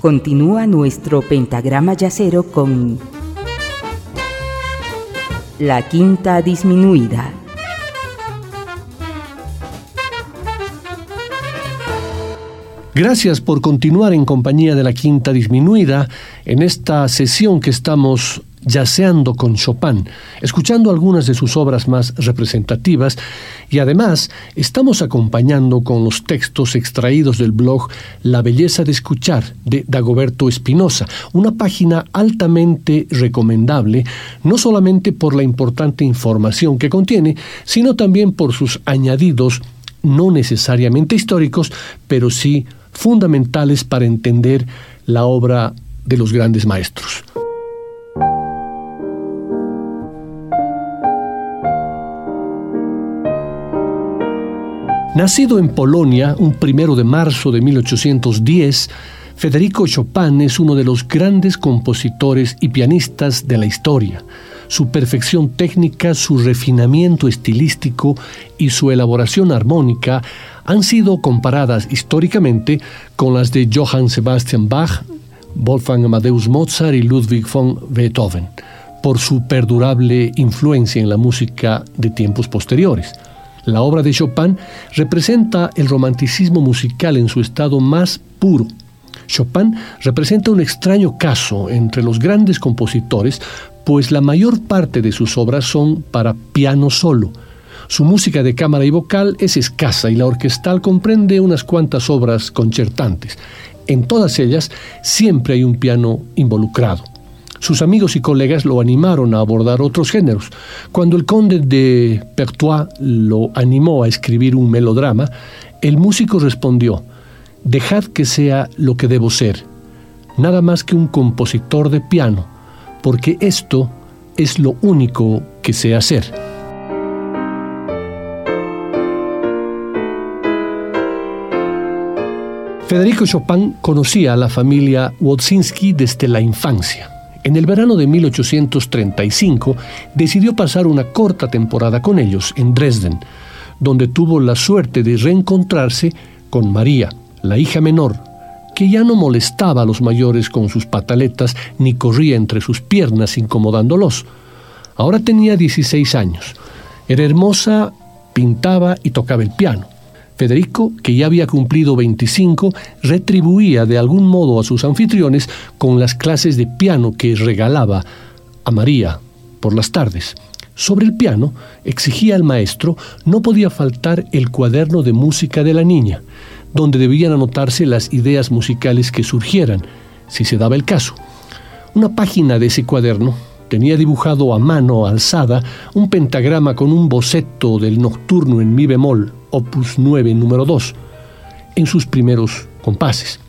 Continúa nuestro pentagrama yacero con la quinta disminuida. Gracias por continuar en compañía de la Quinta Disminuida en esta sesión que estamos yaceando con Chopin, escuchando algunas de sus obras más representativas y además estamos acompañando con los textos extraídos del blog La belleza de escuchar de Dagoberto Espinosa, una página altamente recomendable, no solamente por la importante información que contiene, sino también por sus añadidos no necesariamente históricos, pero sí fundamentales para entender la obra de los grandes maestros. Nacido en Polonia un primero de marzo de 1810, Federico Chopin es uno de los grandes compositores y pianistas de la historia. Su perfección técnica, su refinamiento estilístico y su elaboración armónica han sido comparadas históricamente con las de Johann Sebastian Bach, Wolfgang Amadeus Mozart y Ludwig von Beethoven, por su perdurable influencia en la música de tiempos posteriores. La obra de Chopin representa el romanticismo musical en su estado más puro. Chopin representa un extraño caso entre los grandes compositores, pues la mayor parte de sus obras son para piano solo, su música de cámara y vocal es escasa y la orquestal comprende unas cuantas obras concertantes. En todas ellas siempre hay un piano involucrado. Sus amigos y colegas lo animaron a abordar otros géneros. Cuando el conde de Pertois lo animó a escribir un melodrama, el músico respondió, Dejad que sea lo que debo ser, nada más que un compositor de piano, porque esto es lo único que sé hacer. Federico Chopin conocía a la familia Wodzinski desde la infancia. En el verano de 1835 decidió pasar una corta temporada con ellos en Dresden, donde tuvo la suerte de reencontrarse con María, la hija menor, que ya no molestaba a los mayores con sus pataletas ni corría entre sus piernas incomodándolos. Ahora tenía 16 años. Era hermosa, pintaba y tocaba el piano. Federico, que ya había cumplido 25, retribuía de algún modo a sus anfitriones con las clases de piano que regalaba a María por las tardes. Sobre el piano, exigía al maestro, no podía faltar el cuaderno de música de la niña, donde debían anotarse las ideas musicales que surgieran, si se daba el caso. Una página de ese cuaderno tenía dibujado a mano alzada un pentagrama con un boceto del nocturno en mi bemol, opus 9, número 2, en sus primeros compases.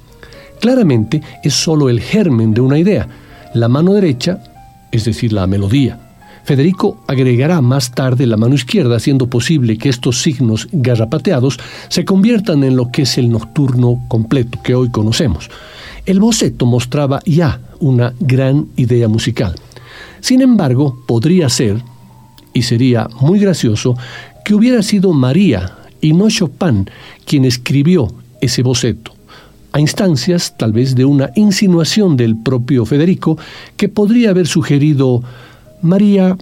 Claramente es solo el germen de una idea, la mano derecha, es decir, la melodía. Federico agregará más tarde la mano izquierda, haciendo posible que estos signos garrapateados se conviertan en lo que es el nocturno completo que hoy conocemos. El boceto mostraba ya una gran idea musical. Sin embargo, podría ser, y sería muy gracioso, que hubiera sido María y no Chopin quien escribió ese boceto, a instancias tal vez de una insinuación del propio Federico que podría haber sugerido, María,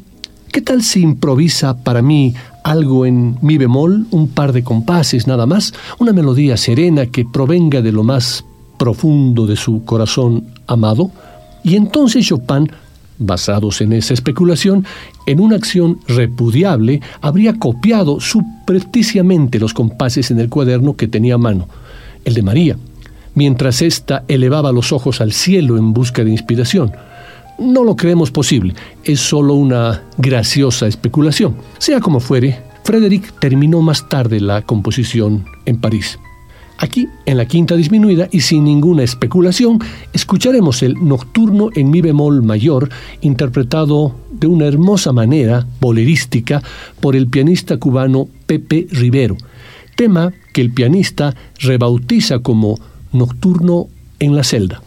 ¿qué tal si improvisa para mí algo en mi bemol, un par de compases nada más, una melodía serena que provenga de lo más profundo de su corazón amado? Y entonces Chopin basados en esa especulación, en una acción repudiable, habría copiado subrepticiamente los compases en el cuaderno que tenía a mano, el de María, mientras ésta elevaba los ojos al cielo en busca de inspiración. No lo creemos posible, es solo una graciosa especulación. Sea como fuere, Frederick terminó más tarde la composición en París. Aquí, en la quinta disminuida y sin ninguna especulación, escucharemos el Nocturno en mi bemol mayor, interpretado de una hermosa manera bolerística por el pianista cubano Pepe Rivero, tema que el pianista rebautiza como Nocturno en la celda.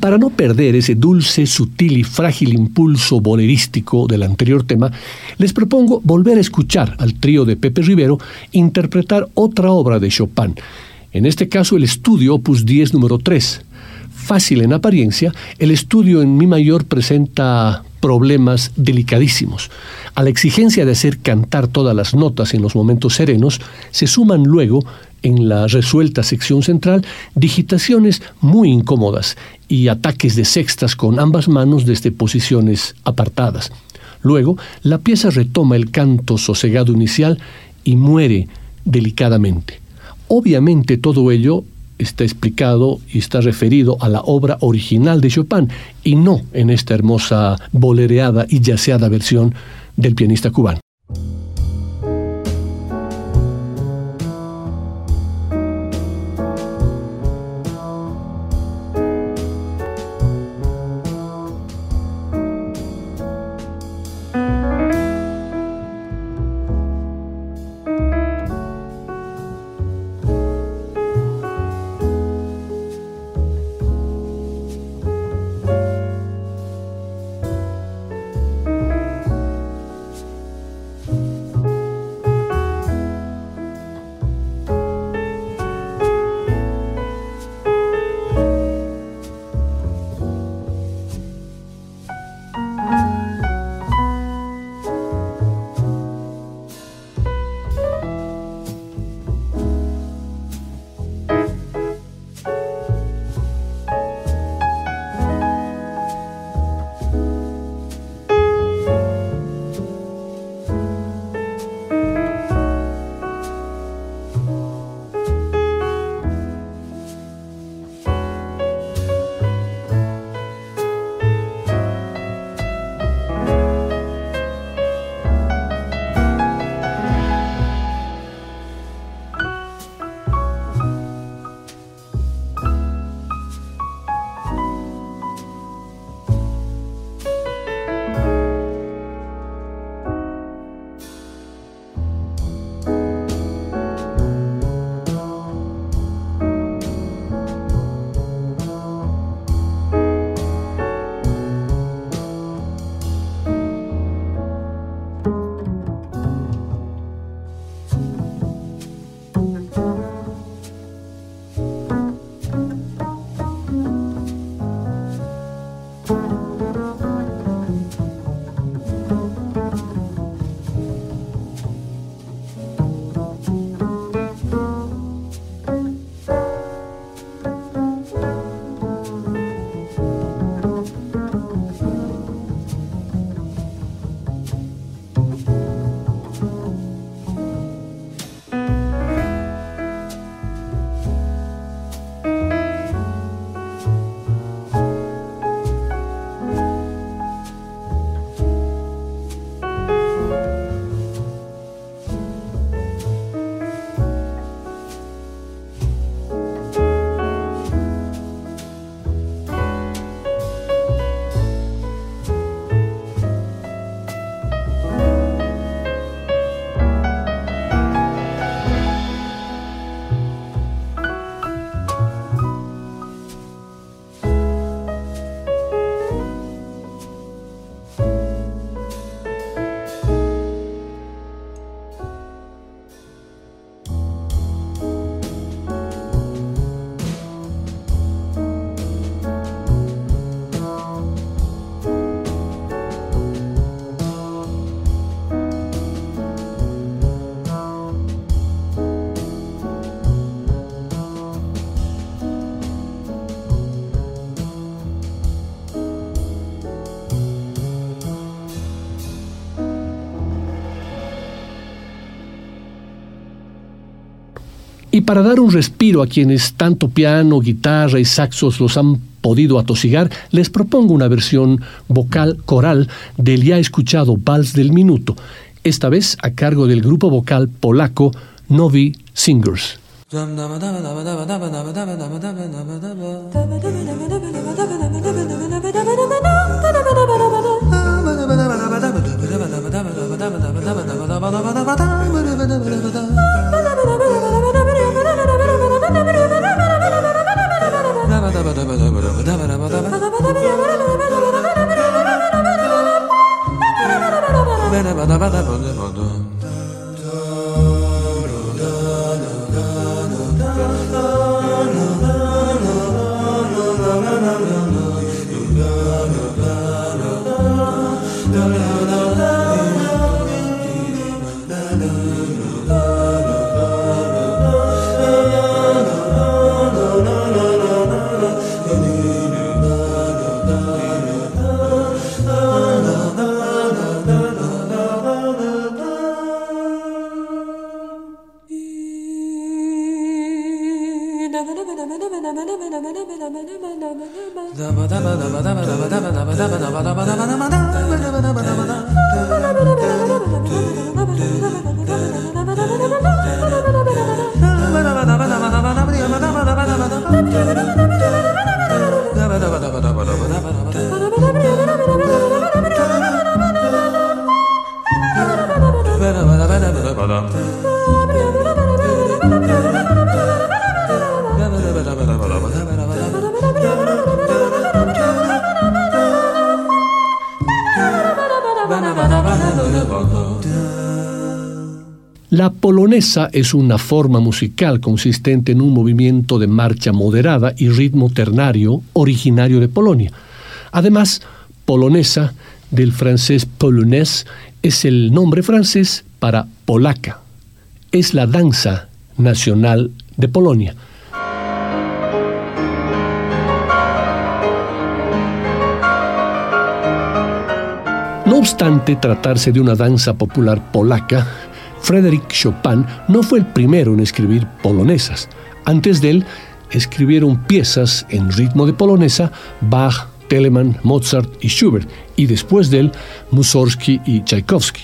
Para no perder ese dulce, sutil y frágil impulso bolerístico del anterior tema, les propongo volver a escuchar al trío de Pepe Rivero interpretar otra obra de Chopin, en este caso el estudio opus 10 número 3. Fácil en apariencia, el estudio en Mi mayor presenta problemas delicadísimos. A la exigencia de hacer cantar todas las notas en los momentos serenos, se suman luego en la resuelta sección central digitaciones muy incómodas y ataques de sextas con ambas manos desde posiciones apartadas. Luego, la pieza retoma el canto sosegado inicial y muere delicadamente. Obviamente todo ello está explicado y está referido a la obra original de Chopin y no en esta hermosa bolereada y yaceada versión del pianista cubano. Para dar un respiro a quienes tanto piano, guitarra y saxos los han podido atosigar, les propongo una versión vocal coral del ya escuchado Vals del Minuto, esta vez a cargo del grupo vocal polaco Novi Singers. polonesa es una forma musical consistente en un movimiento de marcha moderada y ritmo ternario originario de Polonia. Además, polonesa, del francés polonés, es el nombre francés para polaca. Es la danza nacional de Polonia. No obstante tratarse de una danza popular polaca, Frédéric Chopin no fue el primero en escribir polonesas. Antes de él, escribieron piezas en ritmo de polonesa Bach, Telemann, Mozart y Schubert, y después de él, Mussorgsky y Tchaikovsky.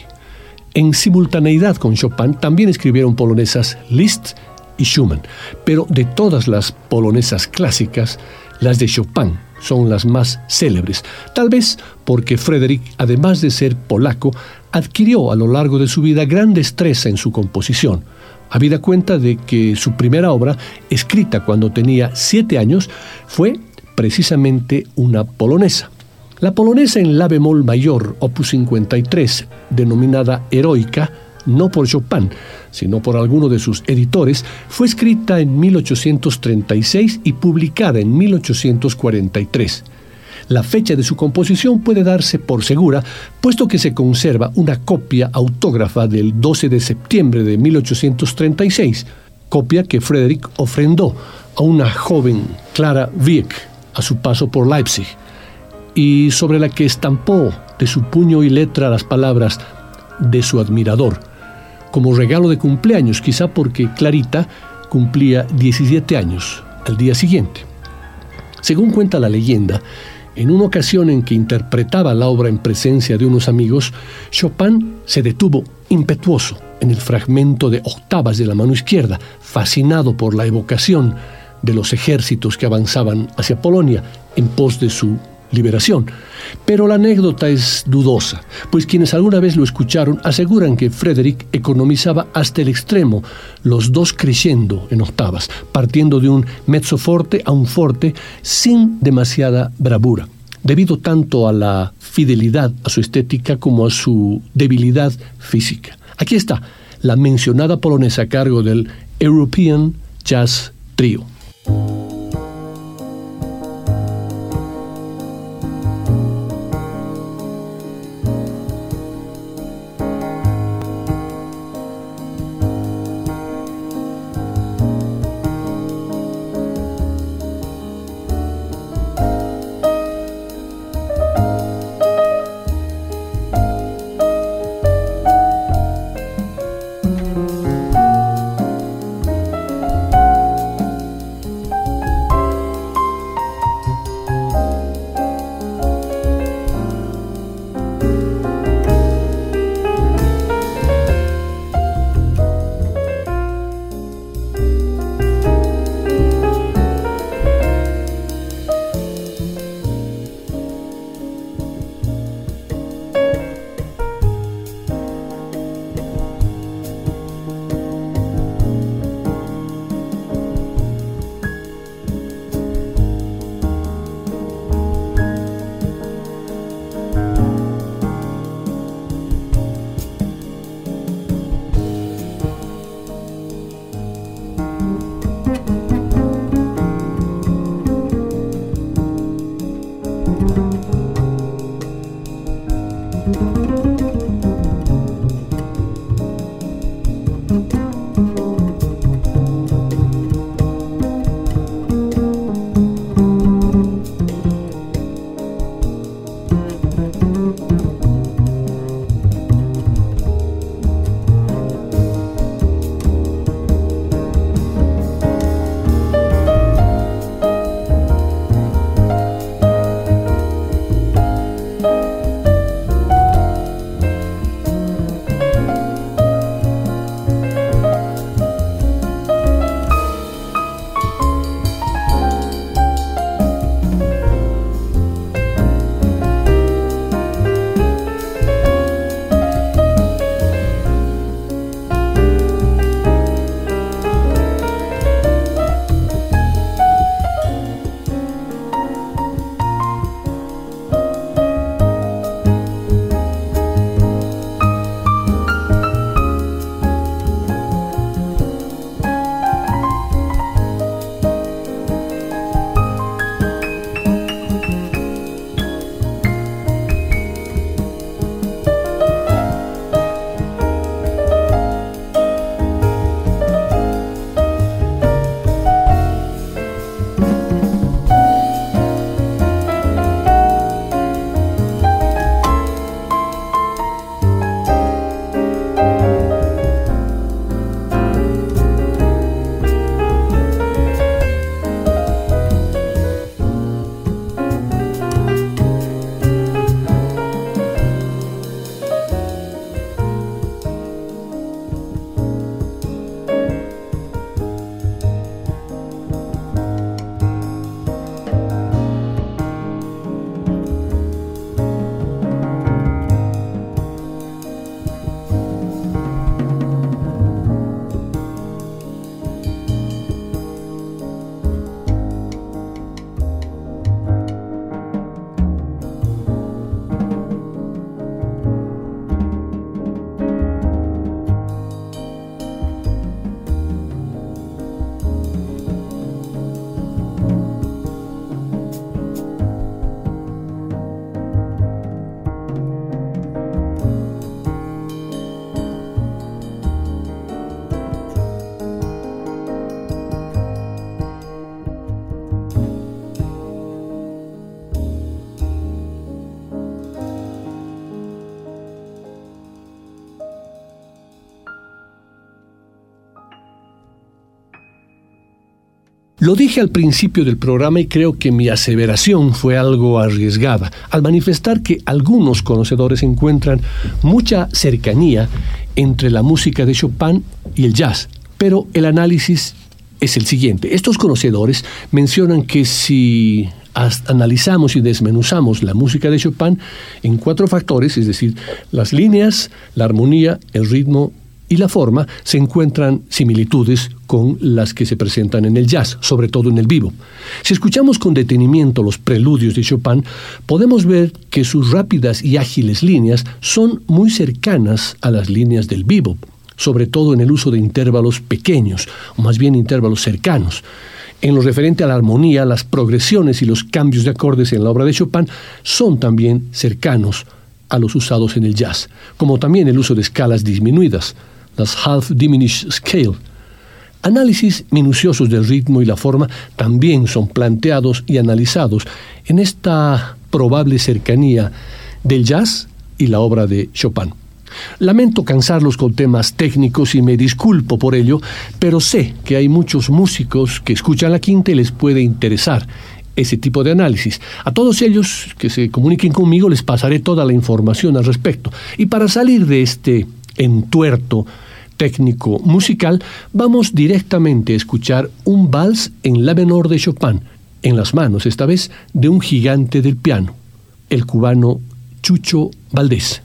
En simultaneidad con Chopin también escribieron polonesas Liszt y Schumann, pero de todas las polonesas clásicas, las de Chopin son las más célebres, tal vez porque Frédéric, además de ser polaco, adquirió a lo largo de su vida gran destreza en su composición. Habida cuenta de que su primera obra, escrita cuando tenía siete años, fue precisamente una polonesa. La polonesa en la bemol mayor, opus 53, denominada Heroica, no por Chopin, sino por alguno de sus editores, fue escrita en 1836 y publicada en 1843. La fecha de su composición puede darse por segura, puesto que se conserva una copia autógrafa del 12 de septiembre de 1836, copia que Frederick ofrendó a una joven Clara Wieck a su paso por Leipzig, y sobre la que estampó de su puño y letra las palabras de su admirador, como regalo de cumpleaños, quizá porque Clarita cumplía 17 años al día siguiente. Según cuenta la leyenda, en una ocasión en que interpretaba la obra en presencia de unos amigos, Chopin se detuvo impetuoso en el fragmento de octavas de la mano izquierda, fascinado por la evocación de los ejércitos que avanzaban hacia Polonia en pos de su liberación. Pero la anécdota es dudosa, pues quienes alguna vez lo escucharon aseguran que Frederick economizaba hasta el extremo los dos creciendo en octavas, partiendo de un mezzo forte a un forte sin demasiada bravura, debido tanto a la fidelidad a su estética como a su debilidad física. Aquí está la mencionada polonesa a cargo del European Jazz Trio. Lo dije al principio del programa y creo que mi aseveración fue algo arriesgada, al manifestar que algunos conocedores encuentran mucha cercanía entre la música de Chopin y el jazz, pero el análisis es el siguiente. Estos conocedores mencionan que si analizamos y desmenuzamos la música de Chopin en cuatro factores, es decir, las líneas, la armonía, el ritmo y la forma, se encuentran similitudes con las que se presentan en el jazz, sobre todo en el vivo. Si escuchamos con detenimiento los preludios de Chopin, podemos ver que sus rápidas y ágiles líneas son muy cercanas a las líneas del vivo, sobre todo en el uso de intervalos pequeños, o más bien intervalos cercanos. En lo referente a la armonía, las progresiones y los cambios de acordes en la obra de Chopin son también cercanos a los usados en el jazz, como también el uso de escalas disminuidas, las half diminished scale. Análisis minuciosos del ritmo y la forma también son planteados y analizados en esta probable cercanía del jazz y la obra de Chopin. Lamento cansarlos con temas técnicos y me disculpo por ello, pero sé que hay muchos músicos que escuchan la quinta y les puede interesar ese tipo de análisis. A todos ellos que se comuniquen conmigo les pasaré toda la información al respecto. Y para salir de este entuerto técnico musical, vamos directamente a escuchar un vals en la menor de Chopin, en las manos esta vez de un gigante del piano, el cubano Chucho Valdés.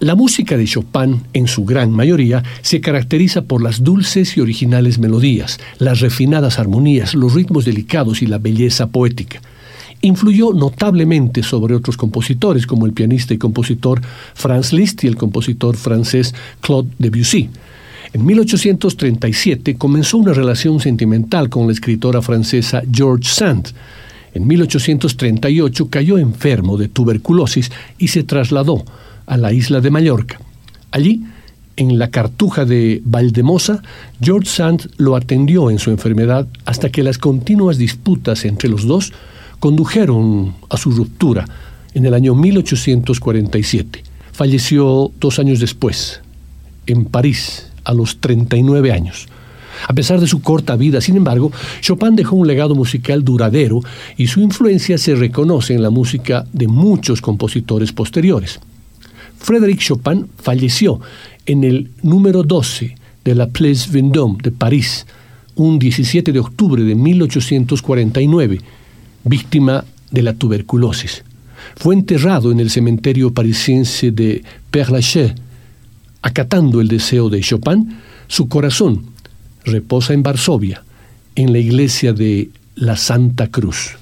La música de Chopin, en su gran mayoría, se caracteriza por las dulces y originales melodías, las refinadas armonías, los ritmos delicados y la belleza poética. Influyó notablemente sobre otros compositores, como el pianista y compositor Franz Liszt y el compositor francés Claude Debussy. En 1837 comenzó una relación sentimental con la escritora francesa George Sand. En 1838 cayó enfermo de tuberculosis y se trasladó a la isla de Mallorca. Allí, en la cartuja de Valdemosa, George Sand lo atendió en su enfermedad hasta que las continuas disputas entre los dos condujeron a su ruptura en el año 1847. Falleció dos años después, en París, a los 39 años. A pesar de su corta vida, sin embargo, Chopin dejó un legado musical duradero y su influencia se reconoce en la música de muchos compositores posteriores. Frédéric Chopin falleció en el número 12 de la Place Vendôme de París, un 17 de octubre de 1849, víctima de la tuberculosis. Fue enterrado en el cementerio parisiense de Père Lachaise. Acatando el deseo de Chopin, su corazón reposa en Varsovia, en la iglesia de la Santa Cruz.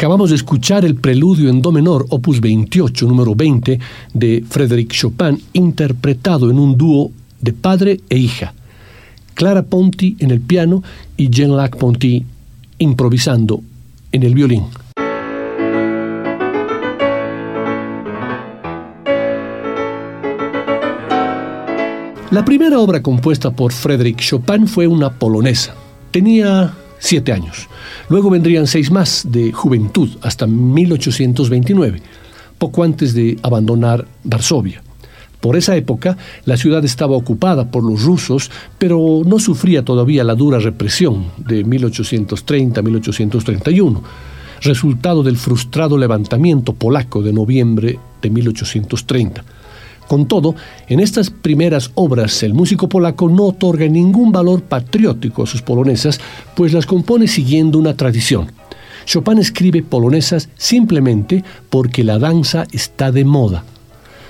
Acabamos de escuchar el preludio en do menor, opus 28, número 20, de Frédéric Chopin, interpretado en un dúo de padre e hija. Clara Ponti en el piano y Jean-Lac Ponty improvisando en el violín. La primera obra compuesta por Frédéric Chopin fue una polonesa. Tenía siete años. Luego vendrían seis más de juventud hasta 1829, poco antes de abandonar Varsovia. Por esa época, la ciudad estaba ocupada por los rusos, pero no sufría todavía la dura represión de 1830-1831, resultado del frustrado levantamiento polaco de noviembre de 1830. Con todo, en estas primeras obras el músico polaco no otorga ningún valor patriótico a sus polonesas, pues las compone siguiendo una tradición. Chopin escribe polonesas simplemente porque la danza está de moda.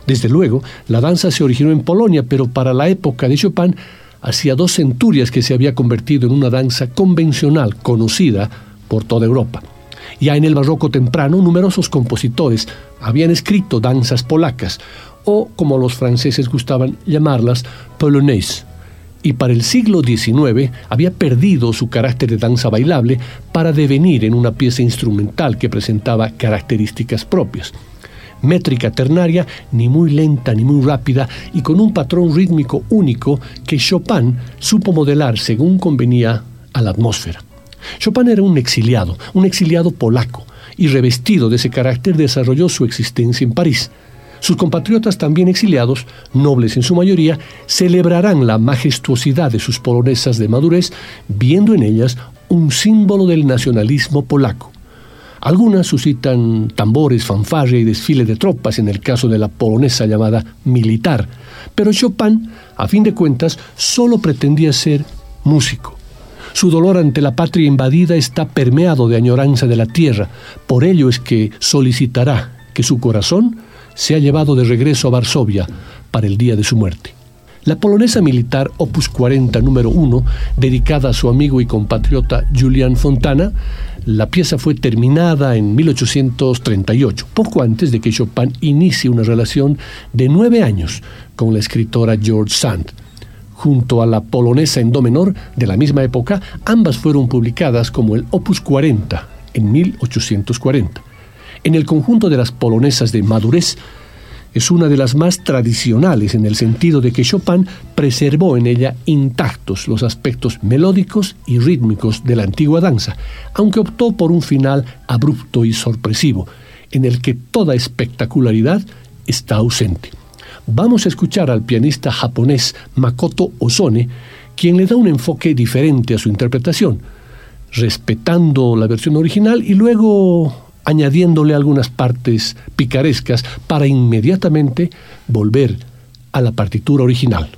Desde luego, la danza se originó en Polonia, pero para la época de Chopin hacía dos centurias que se había convertido en una danza convencional conocida por toda Europa. Ya en el barroco temprano, numerosos compositores habían escrito danzas polacas, o como los franceses gustaban llamarlas, polonaise. Y para el siglo XIX había perdido su carácter de danza bailable para devenir en una pieza instrumental que presentaba características propias métrica ternaria, ni muy lenta ni muy rápida, y con un patrón rítmico único que Chopin supo modelar según convenía a la atmósfera. Chopin era un exiliado, un exiliado polaco, y revestido de ese carácter desarrolló su existencia en París. Sus compatriotas también exiliados, nobles en su mayoría, celebrarán la majestuosidad de sus polonesas de madurez, viendo en ellas un símbolo del nacionalismo polaco. Algunas suscitan tambores, fanfarria y desfile de tropas en el caso de la polonesa llamada militar, pero Chopin, a fin de cuentas, solo pretendía ser músico. Su dolor ante la patria invadida está permeado de añoranza de la tierra, por ello es que solicitará que su corazón sea llevado de regreso a Varsovia para el día de su muerte. La polonesa militar Opus 40 número 1, dedicada a su amigo y compatriota Julian Fontana, la pieza fue terminada en 1838, poco antes de que Chopin inicie una relación de nueve años con la escritora George Sand. Junto a la polonesa en do menor de la misma época, ambas fueron publicadas como el Opus 40 en 1840. En el conjunto de las polonesas de madurez, es una de las más tradicionales en el sentido de que Chopin preservó en ella intactos los aspectos melódicos y rítmicos de la antigua danza, aunque optó por un final abrupto y sorpresivo, en el que toda espectacularidad está ausente. Vamos a escuchar al pianista japonés Makoto Ozone, quien le da un enfoque diferente a su interpretación, respetando la versión original y luego añadiéndole algunas partes picarescas para inmediatamente volver a la partitura original.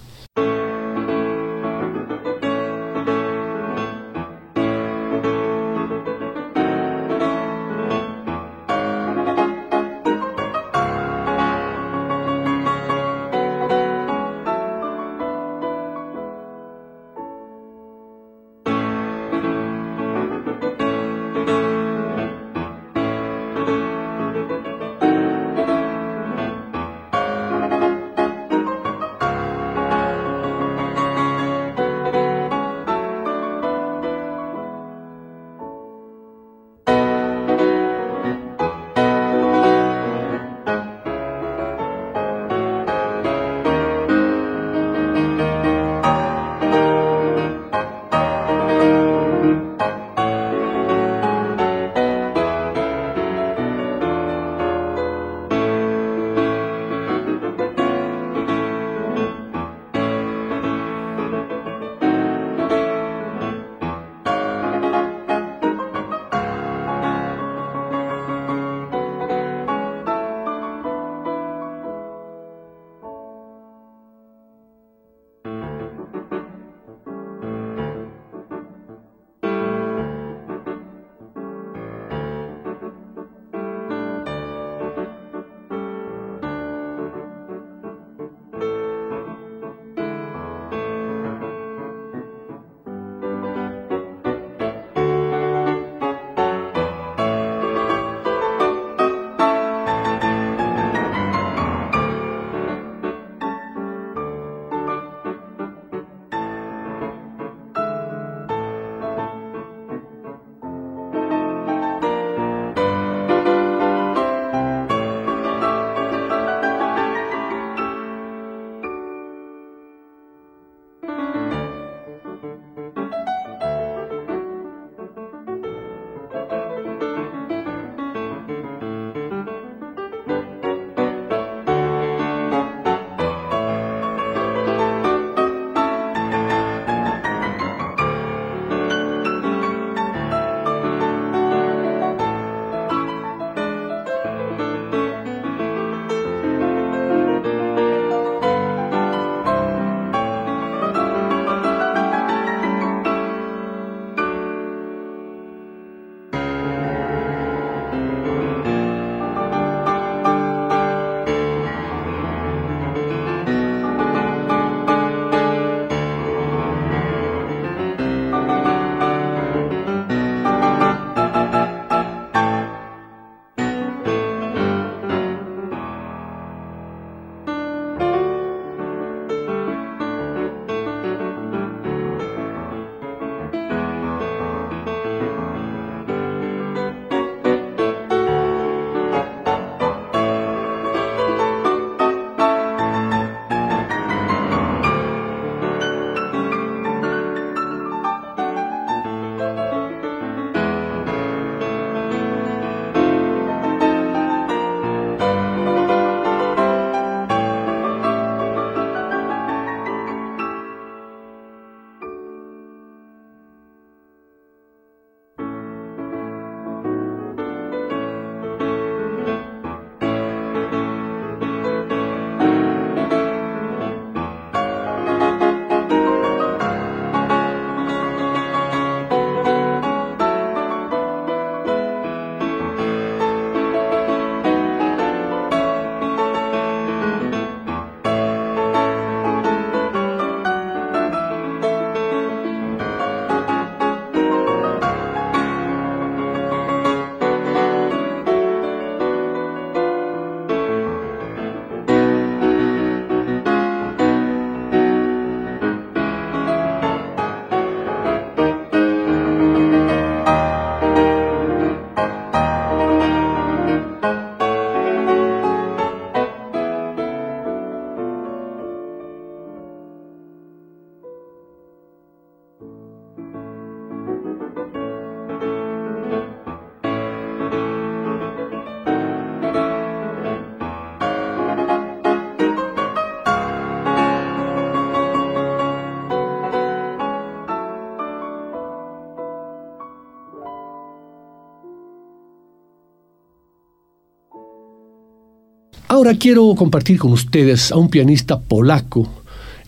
Ahora quiero compartir con ustedes a un pianista polaco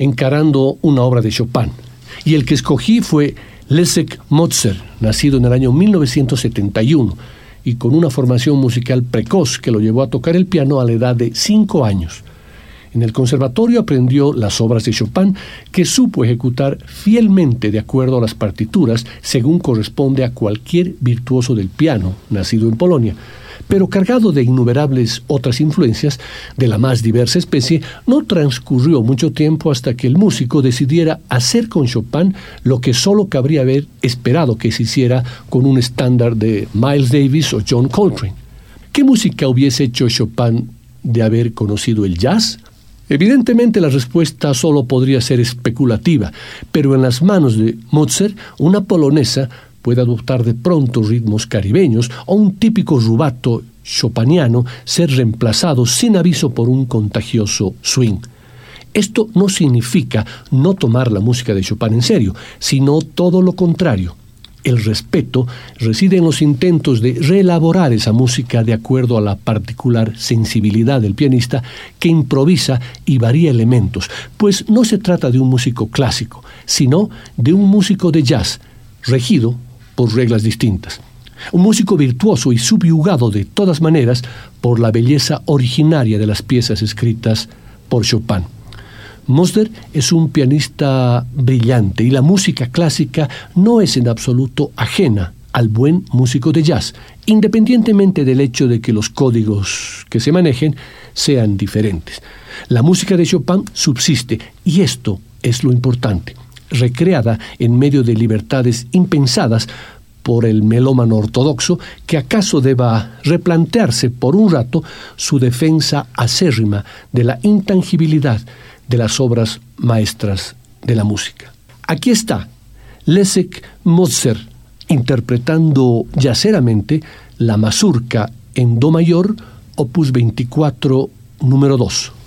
encarando una obra de Chopin. Y el que escogí fue Leszek Motzer, nacido en el año 1971 y con una formación musical precoz que lo llevó a tocar el piano a la edad de cinco años. En el conservatorio aprendió las obras de Chopin que supo ejecutar fielmente de acuerdo a las partituras según corresponde a cualquier virtuoso del piano nacido en Polonia pero cargado de innumerables otras influencias de la más diversa especie, no transcurrió mucho tiempo hasta que el músico decidiera hacer con Chopin lo que solo cabría haber esperado que se hiciera con un estándar de Miles Davis o John Coltrane. ¿Qué música hubiese hecho Chopin de haber conocido el jazz? Evidentemente la respuesta solo podría ser especulativa, pero en las manos de Mozart, una polonesa puede adoptar de pronto ritmos caribeños o un típico rubato chopiniano ser reemplazado sin aviso por un contagioso swing. Esto no significa no tomar la música de Chopin en serio, sino todo lo contrario. El respeto reside en los intentos de reelaborar esa música de acuerdo a la particular sensibilidad del pianista que improvisa y varía elementos, pues no se trata de un músico clásico, sino de un músico de jazz, regido por reglas distintas. Un músico virtuoso y subyugado de todas maneras por la belleza originaria de las piezas escritas por Chopin. Mosder es un pianista brillante y la música clásica no es en absoluto ajena al buen músico de jazz, independientemente del hecho de que los códigos que se manejen sean diferentes. La música de Chopin subsiste y esto es lo importante recreada en medio de libertades impensadas por el melómano ortodoxo que acaso deba replantearse por un rato su defensa acérrima de la intangibilidad de las obras maestras de la música. Aquí está Leszek Mozart interpretando yaceramente la mazurca en Do mayor, opus 24, número 2.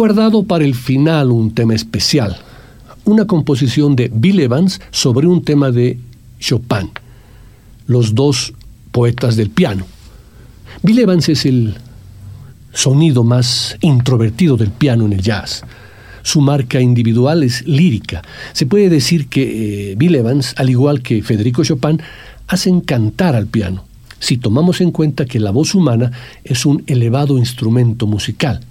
Guardado para el final un tema especial, una composición de Bill Evans sobre un tema de Chopin, los dos poetas del piano. Bill Evans es el sonido más introvertido del piano en el jazz. Su marca individual es lírica. Se puede decir que eh, Bill Evans, al igual que Federico Chopin, hacen cantar al piano, si tomamos en cuenta que la voz humana es un elevado instrumento musical.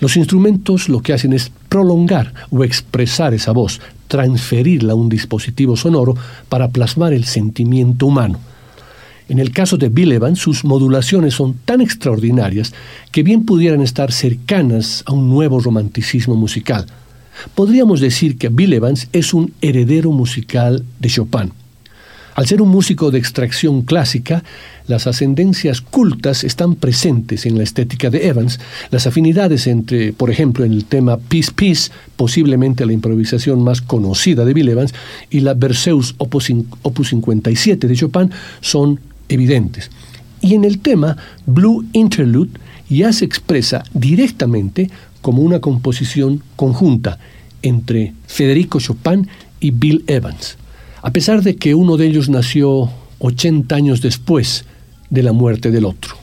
Los instrumentos lo que hacen es prolongar o expresar esa voz, transferirla a un dispositivo sonoro para plasmar el sentimiento humano. En el caso de Bill Evans, sus modulaciones son tan extraordinarias que bien pudieran estar cercanas a un nuevo romanticismo musical. Podríamos decir que Bill Evans es un heredero musical de Chopin. Al ser un músico de extracción clásica, las ascendencias cultas están presentes en la estética de Evans, las afinidades entre, por ejemplo, en el tema Peace Peace, posiblemente la improvisación más conocida de Bill Evans, y la Berceus Opus 57 de Chopin son evidentes. Y en el tema Blue Interlude ya se expresa directamente como una composición conjunta entre Federico Chopin y Bill Evans a pesar de que uno de ellos nació 80 años después de la muerte del otro.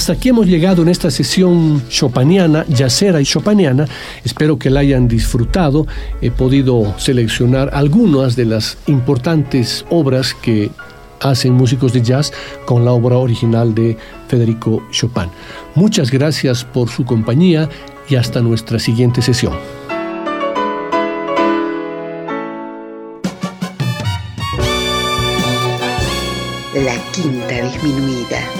Hasta aquí hemos llegado en esta sesión chopaniana, yacera y chopaniana. Espero que la hayan disfrutado. He podido seleccionar algunas de las importantes obras que hacen músicos de jazz con la obra original de Federico Chopin. Muchas gracias por su compañía y hasta nuestra siguiente sesión. La quinta disminuida